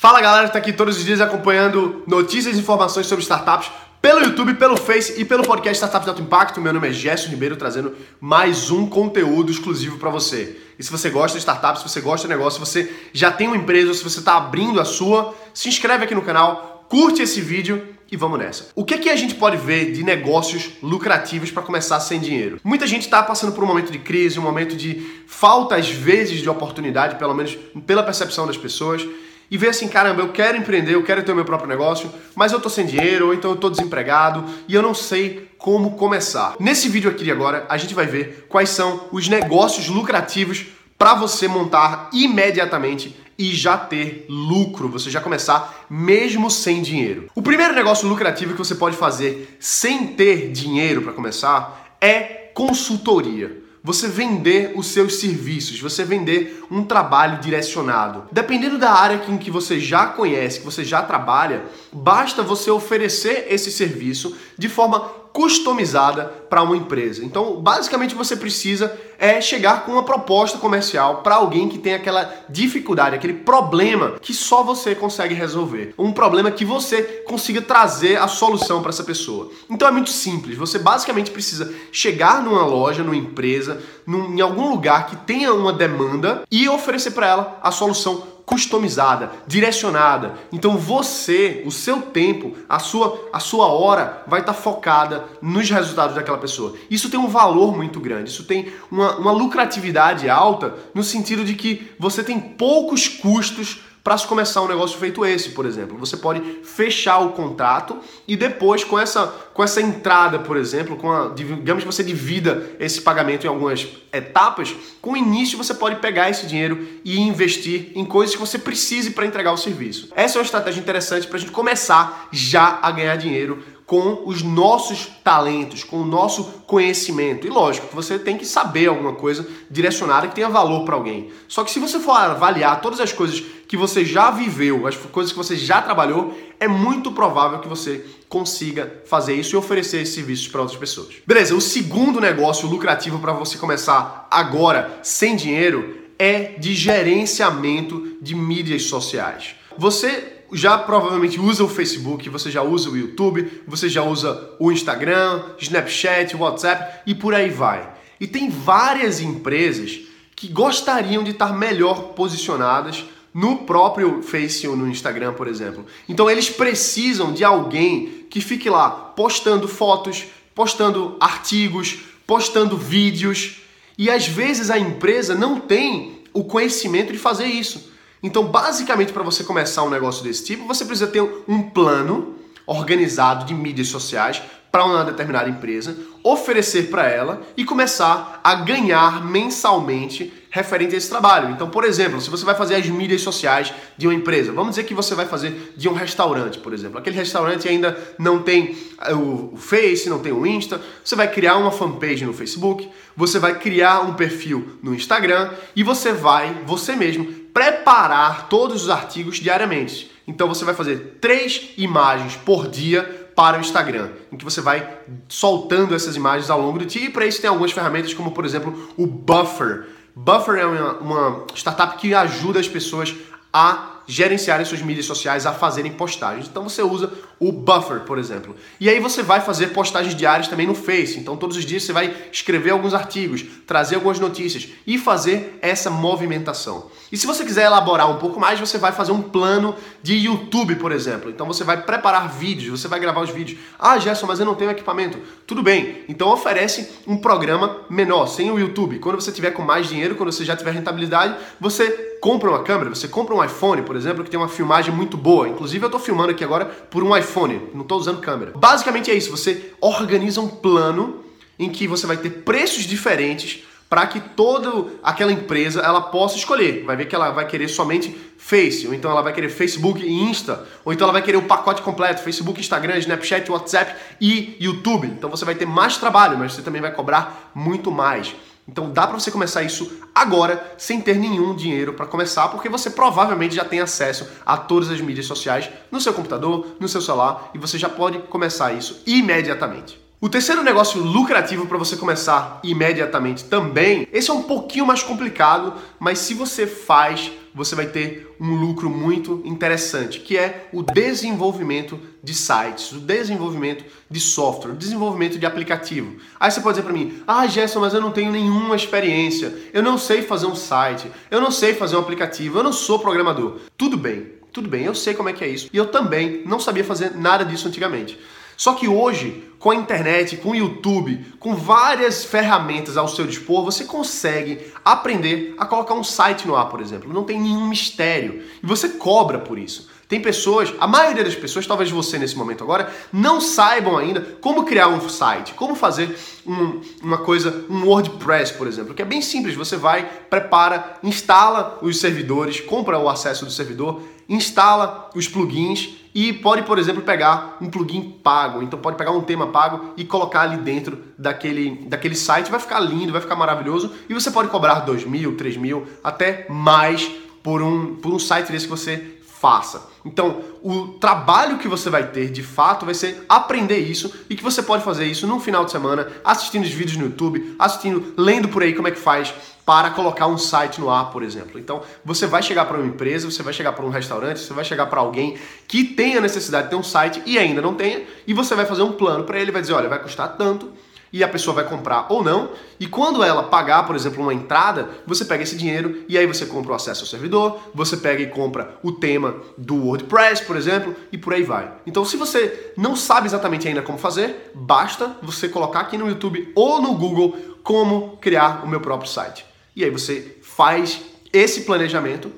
Fala galera que está aqui todos os dias acompanhando notícias e informações sobre startups pelo YouTube, pelo Face e pelo podcast Startups de Alto Impacto. Meu nome é Gerson Ribeiro, trazendo mais um conteúdo exclusivo para você. E se você gosta de startups, se você gosta de negócio, se você já tem uma empresa se você está abrindo a sua, se inscreve aqui no canal, curte esse vídeo e vamos nessa. O que, é que a gente pode ver de negócios lucrativos para começar sem dinheiro? Muita gente está passando por um momento de crise, um momento de falta às vezes de oportunidade, pelo menos pela percepção das pessoas e ver assim, caramba, eu quero empreender, eu quero ter o meu próprio negócio, mas eu tô sem dinheiro, ou então eu tô desempregado e eu não sei como começar. Nesse vídeo aqui de agora, a gente vai ver quais são os negócios lucrativos para você montar imediatamente e já ter lucro, você já começar mesmo sem dinheiro. O primeiro negócio lucrativo que você pode fazer sem ter dinheiro para começar é consultoria você vender os seus serviços, você vender um trabalho direcionado. Dependendo da área em que você já conhece, que você já trabalha, basta você oferecer esse serviço de forma customizada para uma empresa. Então, basicamente você precisa é chegar com uma proposta comercial para alguém que tem aquela dificuldade, aquele problema que só você consegue resolver. Um problema que você consiga trazer a solução para essa pessoa. Então é muito simples. Você basicamente precisa chegar numa loja, numa empresa, num, em algum lugar que tenha uma demanda e oferecer para ela a solução customizada, direcionada. Então você, o seu tempo, a sua, a sua hora vai estar tá focada nos resultados daquela pessoa. Isso tem um valor muito grande, isso tem uma, uma lucratividade alta no sentido de que você tem poucos custos para se começar um negócio feito esse, por exemplo. Você pode fechar o contrato e depois com essa, com essa entrada, por exemplo, com a, digamos que você divida esse pagamento em algumas etapas, com o início você pode pegar esse dinheiro e investir em coisas que você precise para entregar o serviço. Essa é uma estratégia interessante para a gente começar já a ganhar dinheiro com os nossos talentos, com o nosso conhecimento. E lógico que você tem que saber alguma coisa direcionada que tenha valor para alguém. Só que se você for avaliar todas as coisas que você já viveu, as coisas que você já trabalhou, é muito provável que você consiga fazer isso e oferecer esses serviços para outras pessoas. Beleza, o segundo negócio lucrativo para você começar agora sem dinheiro é de gerenciamento de mídias sociais. Você já provavelmente usa o Facebook, você já usa o YouTube, você já usa o Instagram, Snapchat, WhatsApp e por aí vai. E tem várias empresas que gostariam de estar melhor posicionadas no próprio Face ou no Instagram, por exemplo. Então eles precisam de alguém que fique lá postando fotos, postando artigos, postando vídeos. E às vezes a empresa não tem o conhecimento de fazer isso. Então, basicamente, para você começar um negócio desse tipo, você precisa ter um plano organizado de mídias sociais para uma determinada empresa, oferecer para ela e começar a ganhar mensalmente referente a esse trabalho. Então, por exemplo, se você vai fazer as mídias sociais de uma empresa, vamos dizer que você vai fazer de um restaurante, por exemplo. Aquele restaurante ainda não tem eh, o Face, não tem o Insta, você vai criar uma fanpage no Facebook, você vai criar um perfil no Instagram e você vai, você mesmo, preparar todos os artigos diariamente. Então você vai fazer três imagens por dia para o Instagram, em que você vai soltando essas imagens ao longo do dia. E para isso tem algumas ferramentas, como por exemplo o Buffer. Buffer é uma, uma startup que ajuda as pessoas a gerenciarem suas mídias sociais, a fazerem postagens. Então você usa o Buffer, por exemplo. E aí você vai fazer postagens diárias também no Face. Então todos os dias você vai escrever alguns artigos, trazer algumas notícias e fazer essa movimentação. E se você quiser elaborar um pouco mais, você vai fazer um plano de YouTube, por exemplo. Então você vai preparar vídeos, você vai gravar os vídeos. Ah, Gerson, mas eu não tenho equipamento. Tudo bem. Então oferece um programa menor, sem o YouTube. Quando você tiver com mais dinheiro, quando você já tiver rentabilidade, você compra uma câmera, você compra um iPhone, por exemplo, que tem uma filmagem muito boa. Inclusive eu estou filmando aqui agora por um iPhone, não estou usando câmera. Basicamente é isso, você organiza um plano em que você vai ter preços diferentes para que toda aquela empresa ela possa escolher. Vai ver que ela vai querer somente Face, ou então ela vai querer Facebook e Insta, ou então ela vai querer o pacote completo, Facebook, Instagram, Snapchat, WhatsApp e YouTube. Então você vai ter mais trabalho, mas você também vai cobrar muito mais. Então dá para você começar isso agora sem ter nenhum dinheiro para começar, porque você provavelmente já tem acesso a todas as mídias sociais no seu computador, no seu celular e você já pode começar isso imediatamente. O terceiro negócio lucrativo para você começar imediatamente também, esse é um pouquinho mais complicado, mas se você faz você vai ter um lucro muito interessante, que é o desenvolvimento de sites, o desenvolvimento de software, o desenvolvimento de aplicativo. Aí você pode dizer para mim: "Ah, Gerson, mas eu não tenho nenhuma experiência. Eu não sei fazer um site, eu não sei fazer um aplicativo, eu não sou programador". Tudo bem. Tudo bem, eu sei como é que é isso. E eu também não sabia fazer nada disso antigamente. Só que hoje, com a internet, com o YouTube, com várias ferramentas ao seu dispor, você consegue aprender a colocar um site no ar, por exemplo. Não tem nenhum mistério. E você cobra por isso. Tem pessoas, a maioria das pessoas, talvez você nesse momento agora, não saibam ainda como criar um site, como fazer um, uma coisa, um WordPress, por exemplo, que é bem simples. Você vai, prepara, instala os servidores, compra o acesso do servidor, instala os plugins e pode, por exemplo, pegar um plugin pago. Então pode pegar um tema pago e colocar ali dentro daquele, daquele site. Vai ficar lindo, vai ficar maravilhoso. E você pode cobrar 2 mil, 3 mil, até mais por um, por um site desse que você faça. Então, o trabalho que você vai ter de fato vai ser aprender isso e que você pode fazer isso num final de semana, assistindo os vídeos no YouTube, assistindo, lendo por aí como é que faz para colocar um site no ar, por exemplo. Então, você vai chegar para uma empresa, você vai chegar para um restaurante, você vai chegar para alguém que tenha necessidade de ter um site e ainda não tenha, e você vai fazer um plano para ele, vai dizer, olha, vai custar tanto, e a pessoa vai comprar ou não. E quando ela pagar, por exemplo, uma entrada, você pega esse dinheiro e aí você compra o acesso ao servidor, você pega e compra o tema do WordPress, por exemplo, e por aí vai. Então, se você não sabe exatamente ainda como fazer, basta você colocar aqui no YouTube ou no Google como criar o meu próprio site. E aí você faz esse planejamento,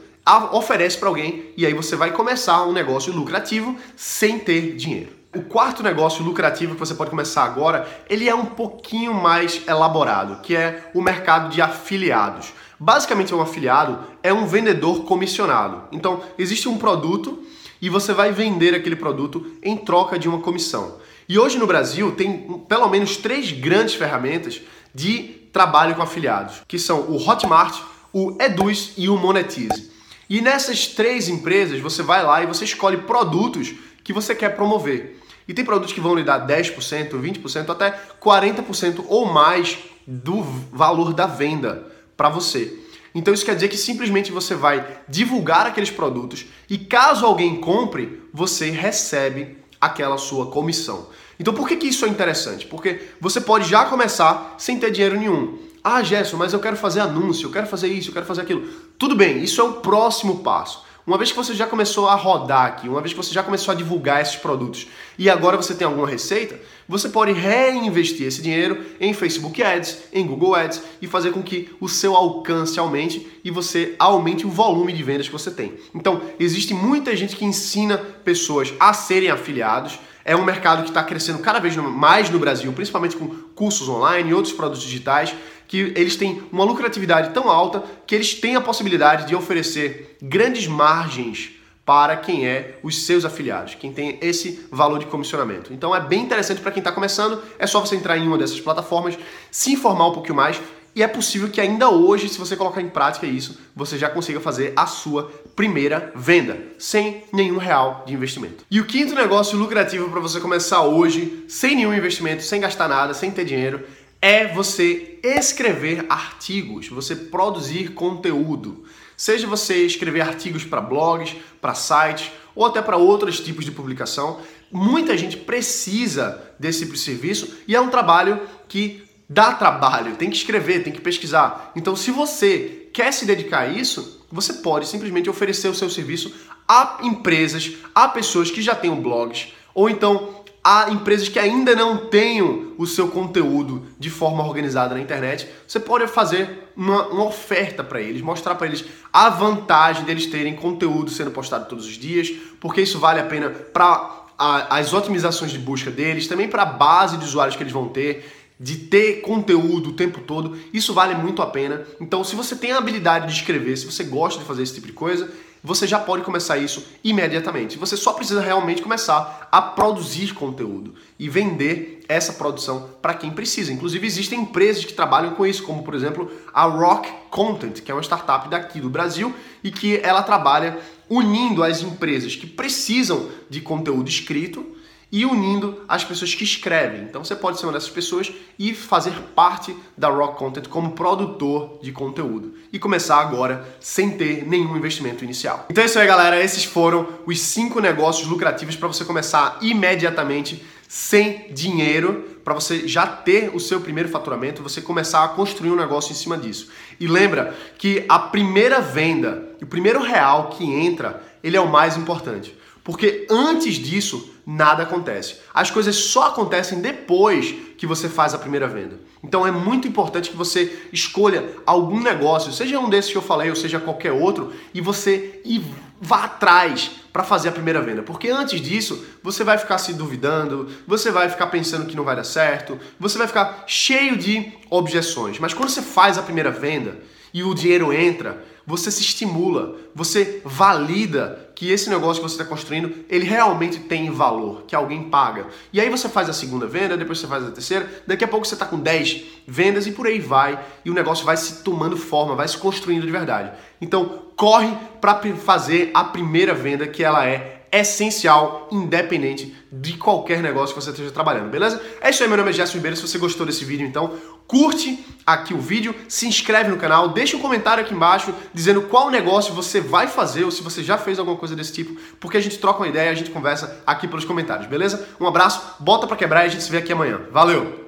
oferece para alguém e aí você vai começar um negócio lucrativo sem ter dinheiro. O quarto negócio lucrativo que você pode começar agora, ele é um pouquinho mais elaborado, que é o mercado de afiliados. Basicamente, um afiliado é um vendedor comissionado. Então, existe um produto e você vai vender aquele produto em troca de uma comissão. E hoje no Brasil tem pelo menos três grandes ferramentas de trabalho com afiliados, que são o Hotmart, o Eduz e o Monetize. E nessas três empresas você vai lá e você escolhe produtos que você quer promover. E tem produtos que vão lhe dar 10%, 20%, até 40% ou mais do valor da venda para você. Então isso quer dizer que simplesmente você vai divulgar aqueles produtos e caso alguém compre, você recebe aquela sua comissão. Então por que, que isso é interessante? Porque você pode já começar sem ter dinheiro nenhum. Ah, Gerson, mas eu quero fazer anúncio, eu quero fazer isso, eu quero fazer aquilo. Tudo bem, isso é o próximo passo. Uma vez que você já começou a rodar aqui, uma vez que você já começou a divulgar esses produtos e agora você tem alguma receita, você pode reinvestir esse dinheiro em Facebook Ads, em Google Ads e fazer com que o seu alcance aumente e você aumente o volume de vendas que você tem. Então, existe muita gente que ensina pessoas a serem afiliados. É um mercado que está crescendo cada vez mais no Brasil, principalmente com cursos online e outros produtos digitais que eles têm uma lucratividade tão alta que eles têm a possibilidade de oferecer grandes margens para quem é os seus afiliados, quem tem esse valor de comissionamento. Então é bem interessante para quem está começando, é só você entrar em uma dessas plataformas, se informar um pouquinho mais e é possível que ainda hoje, se você colocar em prática isso, você já consiga fazer a sua primeira venda, sem nenhum real de investimento. E o quinto negócio lucrativo para você começar hoje, sem nenhum investimento, sem gastar nada, sem ter dinheiro, é você escrever artigos, você produzir conteúdo. Seja você escrever artigos para blogs, para sites ou até para outros tipos de publicação, muita gente precisa desse tipo de serviço e é um trabalho que dá trabalho, tem que escrever, tem que pesquisar. Então, se você quer se dedicar a isso, você pode simplesmente oferecer o seu serviço a empresas, a pessoas que já tenham blogs, ou então a empresas que ainda não tenham o seu conteúdo de forma organizada na internet, você pode fazer uma, uma oferta para eles, mostrar para eles a vantagem deles terem conteúdo sendo postado todos os dias, porque isso vale a pena para as otimizações de busca deles, também para a base de usuários que eles vão ter, de ter conteúdo o tempo todo, isso vale muito a pena. Então, se você tem a habilidade de escrever, se você gosta de fazer esse tipo de coisa, você já pode começar isso imediatamente. Você só precisa realmente começar a produzir conteúdo e vender essa produção para quem precisa. Inclusive, existem empresas que trabalham com isso, como por exemplo a Rock Content, que é uma startup daqui do Brasil e que ela trabalha unindo as empresas que precisam de conteúdo escrito e unindo as pessoas que escrevem. Então você pode ser uma dessas pessoas e fazer parte da Rock Content como produtor de conteúdo e começar agora sem ter nenhum investimento inicial. Então é isso aí, galera. Esses foram os cinco negócios lucrativos para você começar imediatamente sem dinheiro para você já ter o seu primeiro faturamento, você começar a construir um negócio em cima disso. E lembra que a primeira venda, o primeiro real que entra, ele é o mais importante. Porque antes disso, nada acontece. As coisas só acontecem depois que você faz a primeira venda. Então é muito importante que você escolha algum negócio, seja um desses que eu falei ou seja qualquer outro, e você e vá atrás para fazer a primeira venda. Porque antes disso, você vai ficar se duvidando, você vai ficar pensando que não vai dar certo, você vai ficar cheio de objeções. Mas quando você faz a primeira venda e o dinheiro entra, você se estimula, você valida que esse negócio que você está construindo, ele realmente tem valor, que alguém paga. E aí você faz a segunda venda, depois você faz a terceira, daqui a pouco você está com 10 vendas e por aí vai, e o negócio vai se tomando forma, vai se construindo de verdade. Então, corre para fazer a primeira venda que ela é essencial, independente de qualquer negócio que você esteja trabalhando, beleza? É isso aí, meu nome é Gerson Ribeiro. Se você gostou desse vídeo, então curte aqui o vídeo, se inscreve no canal, deixa um comentário aqui embaixo dizendo qual negócio você vai fazer ou se você já fez alguma coisa desse tipo, porque a gente troca uma ideia, a gente conversa aqui pelos comentários, beleza? Um abraço, bota para quebrar e a gente se vê aqui amanhã. Valeu!